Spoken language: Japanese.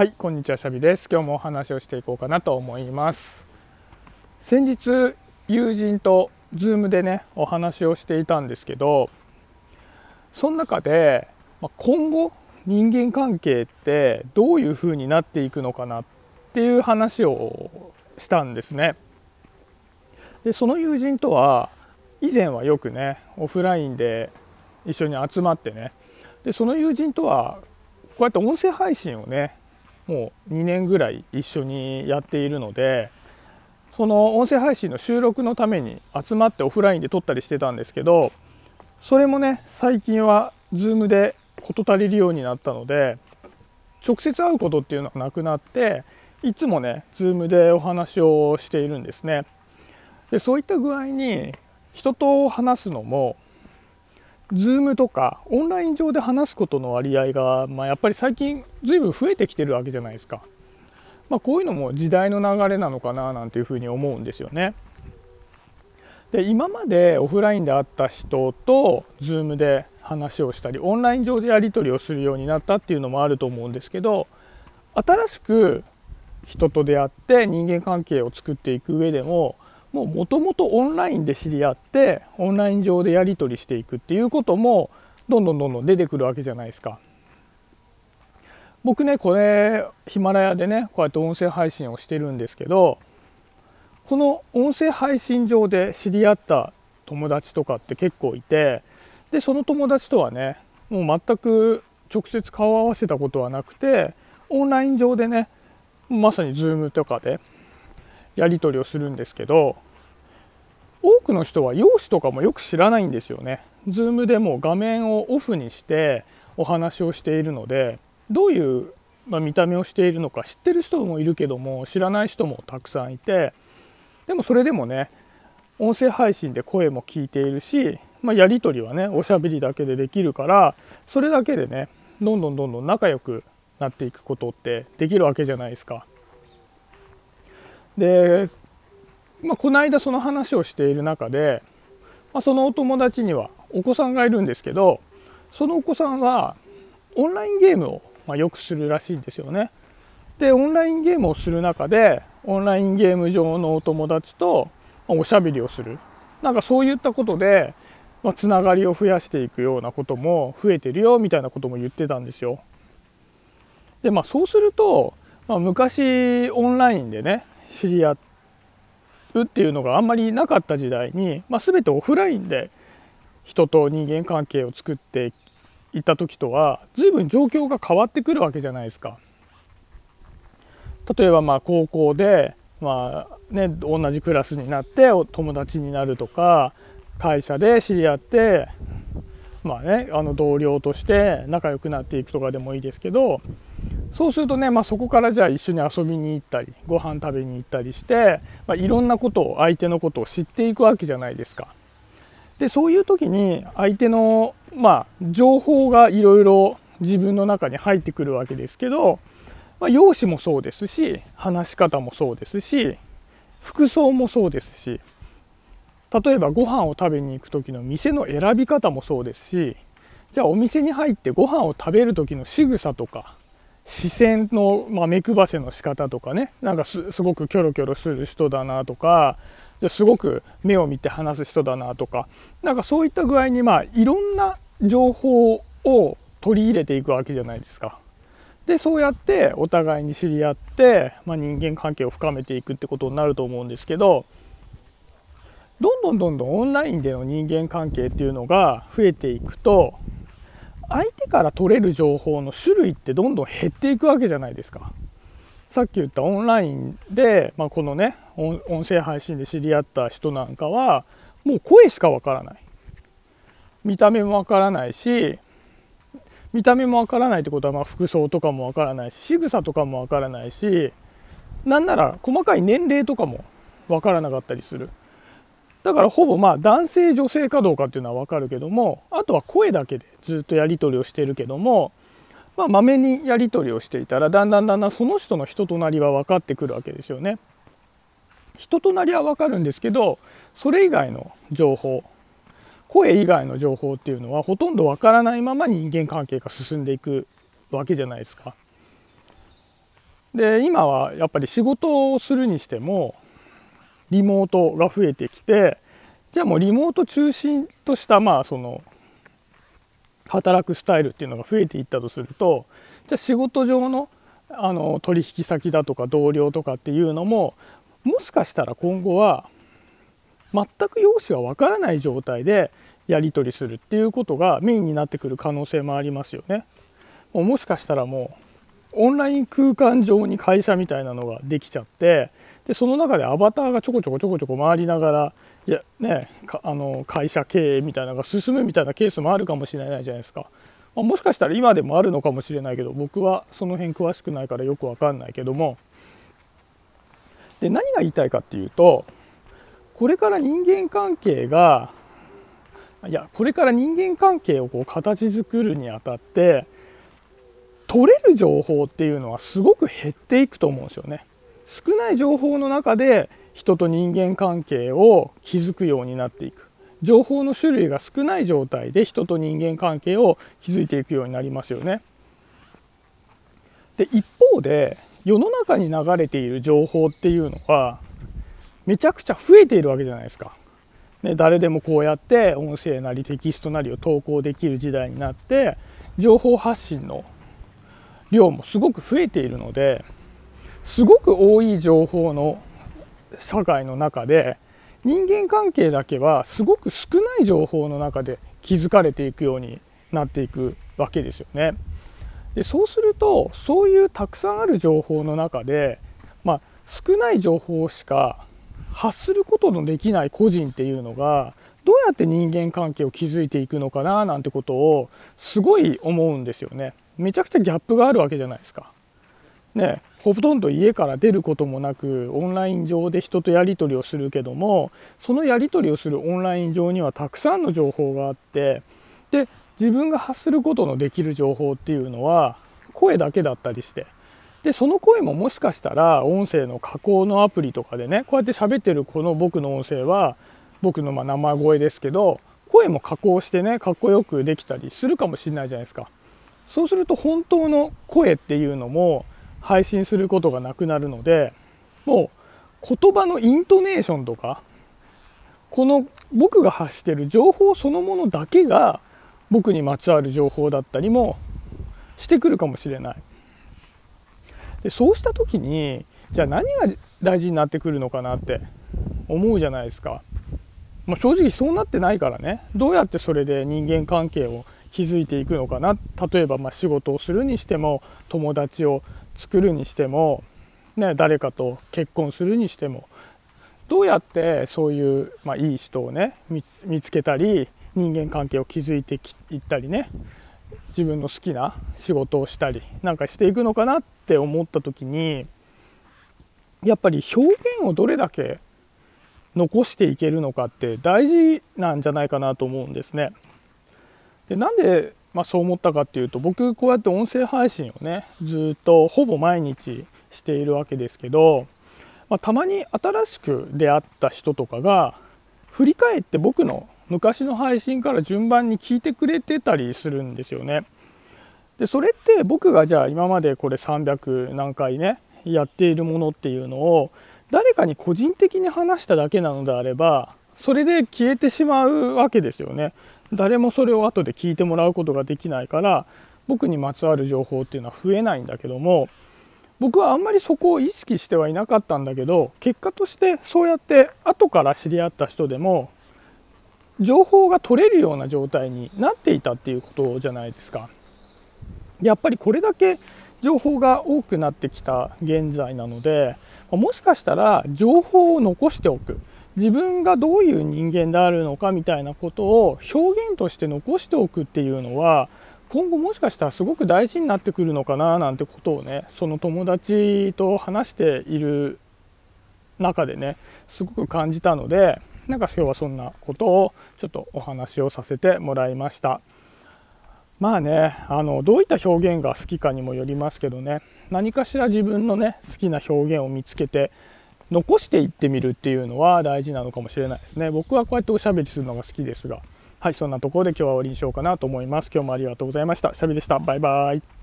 はいこんにちはシャビです。今日もお話をしていこうかなと思います。先日友人とズームでねお話をしていたんですけどその中で今後人間関係ってどういう風になっていくのかなっていう話をしたんですね。でその友人とは以前はよくねオフラインで一緒に集まってねでその友人とはこうやって音声配信をねもう2年ぐらい一緒にやっているのでその音声配信の収録のために集まってオフラインで撮ったりしてたんですけどそれもね最近は Zoom で事足りるようになったので直接会うことっていうのはなくなっていつもね Zoom でお話をしているんですね。でそういった具合に人と話すのも Zoom とかオンライン上で話すことの割合が、まあ、やっぱり最近ずいぶん増えてきてるわけじゃないですか。まあ、こういうのも時代の流れなのかななんていうふうに思うんですよね。で今までオフラインで会った人と Zoom で話をしたりオンライン上でやり取りをするようになったっていうのもあると思うんですけど新しく人と出会って人間関係を作っていく上でももうもともとオンラインで知り合ってオンライン上でやり取りしていくっていうこともどんどんどんどん出てくるわけじゃないですか。僕ねこれヒマラヤでねこうやって音声配信をしてるんですけどこの音声配信上で知り合った友達とかって結構いてでその友達とはねもう全く直接顔を合わせたことはなくてオンライン上でねまさに Zoom とかでやり取りをするんですけど多くの人は容姿とかもよく知らないんですよね。Zoom でも画面をオフにしてお話をしているのでどういう、ま見た目をしているのか知ってる人もいるけども知らない人もたくさんいてでもそれでもね音声配信で声も聞いているし、まあ、やり取りはねおしゃべりだけでできるからそれだけでねどんどんどんどん仲良くなっていくことってできるわけじゃないですか。で、まあ、この間その話をしている中で、まあ、そのお友達にはお子さんがいるんですけどそのお子さんはオンラインゲームをまよくするらしいんですよね。でオンラインゲームをする中でオンラインゲーム上のお友達とおしゃべりをするなんかそういったことで、まあ、つながりを増やしていくようなことも増えてるよみたいなことも言ってたんですよ。でまあそうすると、まあ、昔オンラインでね知り合うっていうのがあんまりなかった時代に、まあ、全てオフラインで人と人間関係を作っていった時とは随分状況が変わってくるわけじゃないですか。例えばまあ高校で、まあね、同じクラスになって友達になるとか会社で知り合ってまあねあの同僚として仲良くなっていくとかでもいいですけどそうするとね、まあ、そこからじゃあ一緒に遊びに行ったりご飯食べに行ったりして、まあ、いろんなことを相手のことを知っていくわけじゃないですか。でそういう時に相手の、まあ、情報がいろいろ自分の中に入ってくるわけですけど、まあ、容姿もそうですし話し方もそうですし服装もそうですし例えばご飯を食べに行く時の店の選び方もそうですしじゃあお店に入ってご飯を食べる時の仕草とか視線の、まあ、目配せの仕方とかね。なんかすごくキョロキョロする人だなとか。すごく目を見て話す人だなとか。なんかそういった具合にまあいろんな情報を取り入れていくわけじゃないですか。でそうやってお互いに知り合って、まあ、人間関係を深めていくってことになると思うんですけど。どんどんどんどんオンラインでの人間関係っていうのが増えていくと相手から取れる情報の種類ってどんどん減っていくわけじゃないですか。さっき言ったオンラインで、まあ、このね音声配信で知り合った人なんかはもう声しかわからない見た目もわからないし見た目もわからないってことはまあ服装とかもわからないし仕草とかもわからないしなんなら細かい年齢とかもわからなかったりするだからほぼまあ男性女性かどうかっていうのは分かるけどもあとは声だけでずっとやり取りをしてるけどもまあまめにやり取りをしていたらだんだんだんだんその人の人となりは分かってくるわけですよね。人となりは分かるんですけどそれ以外の情報声以外の情報っていうのはほとんど分からないまま人間関係が進んでいくわけじゃないですか。で今はやっぱり仕事をするにしてもリモートが増えてきてじゃあもうリモート中心としたまあその働くスタイルっていうのが増えていったとするとじゃあ仕事上のあの取引先だとか同僚とかっていうのももしかしたら今後は全く容姿がわからない状態でやり取りするっていうことがメインになってくる可能性もありますよね。もうもしかしたらもうオンライン空間上に会社みたいなのができちゃってでその中でアバターがちょこちょこちょこちょこ回りながらいや、ね、あの会社経営みたいなのが進むみたいなケースもあるかもしれないじゃないですか。まあ、もしかしたら今でもあるのかもしれないけど僕はその辺詳しくないからよく分かんないけどもで何が言いたいかっていうとこれから人間関係がいやこれから人間関係をこう形作るにあたって取れる情報っていうのはすごく減っていくと思うんですよね。少ない情報の中で人と人間関係を築くようになっていく情報の種類が少ない状態で人と人間関係を築いていくようになりますよね。で一方で世の中に流れている情報っていうのはめちゃくちゃ増えているわけじゃないですか。ね、誰でもこうやって音声なりテキストなりを投稿できる時代になって情報発信の量もすごく増えているのですごく多い情報の社会の中で人間関係だけはすごく少ない情報の中で築かれていくようになっていくわけですよね。でそうするとそういうたくさんある情報の中で、まあ、少ない情報しか発することのできない個人っていうのがどうやって人間関係を築いていくのかななんてことをすごい思うんですよね。めちゃくちゃギャップがあるわけじゃないですか。ね、ほとんど家から出ることもなくオンライン上で人とやり取りをするけどもそのやり取りをするオンライン上にはたくさんの情報があってで自分が発することのできる情報っていうのは声だけだったりしてでその声ももしかしたら音声の加工のアプリとかでねこうやって喋ってるこの僕の音声は僕のま生声ですけど声も加工してねかっこよくできたりするかもしれないじゃないですか。そうすると本当の声っていうのも配信することがなくなるのでもう言葉のイントネーションとかこの僕が発してる情報そのものだけが僕にまつわる情報だったりもしてくるかもしれない。でそうした時にじゃあ何が大事になってくるのかなって思うじゃないですか、まあ、正直そうなってないからね。どうやってそれで人間関係を築いていくのかな。例えばま仕事をするにしても友達を作るにしても、ね、誰かと結婚するにしてもどうやってそういう、まあ、いい人をね見つけたり人間関係を築いていったりね自分の好きな仕事をしたりなんかしていくのかなって思った時にやっぱり表現をどれだけ残していけるのかって大事なんじゃないかなと思うんですね。でなんで、まあ、そう思ったかっていうと僕こうやって音声配信をねずっとほぼ毎日しているわけですけど、まあ、たまに新しく出会った人とかが振り返って僕の昔の配信から順番に聞いてくれてたりするんですよね。でそれって僕がじゃあ今までこれ300何回ねやっているものっていうのを誰かに個人的に話しただけなのであればそれで消えてしまうわけですよね。誰もそれを後で聞いてもらうことができないから僕にまつわる情報っていうのは増えないんだけども僕はあんまりそこを意識してはいなかったんだけど結果としてそうやって後から知り合った人でも情報が取れるような状態になっていたっていうことじゃないですか。やっぱりこれだけ情報が多くなってきた現在なのでもしかしたら情報を残しておく自分がどういう人間であるのかみたいなことを表現として残しておくっていうのは今後もしかしたらすごく大事になってくるのかななんてことをねその友達と話している中でねすごく感じたのでなんか今日はそんなことをちょっとお話をさせてもらいました。まあねあのどういった表現が好きかにもよりますけどね何かしら自分のね好きな表現を見つけて残していってみるっていうのは大事なのかもしれないですね。僕はこうやっておしゃべりするのが好きですが。はいそんなところで今日は終わりにしようかなと思います。今日もありがとうございました。シャビでした。バイバイ。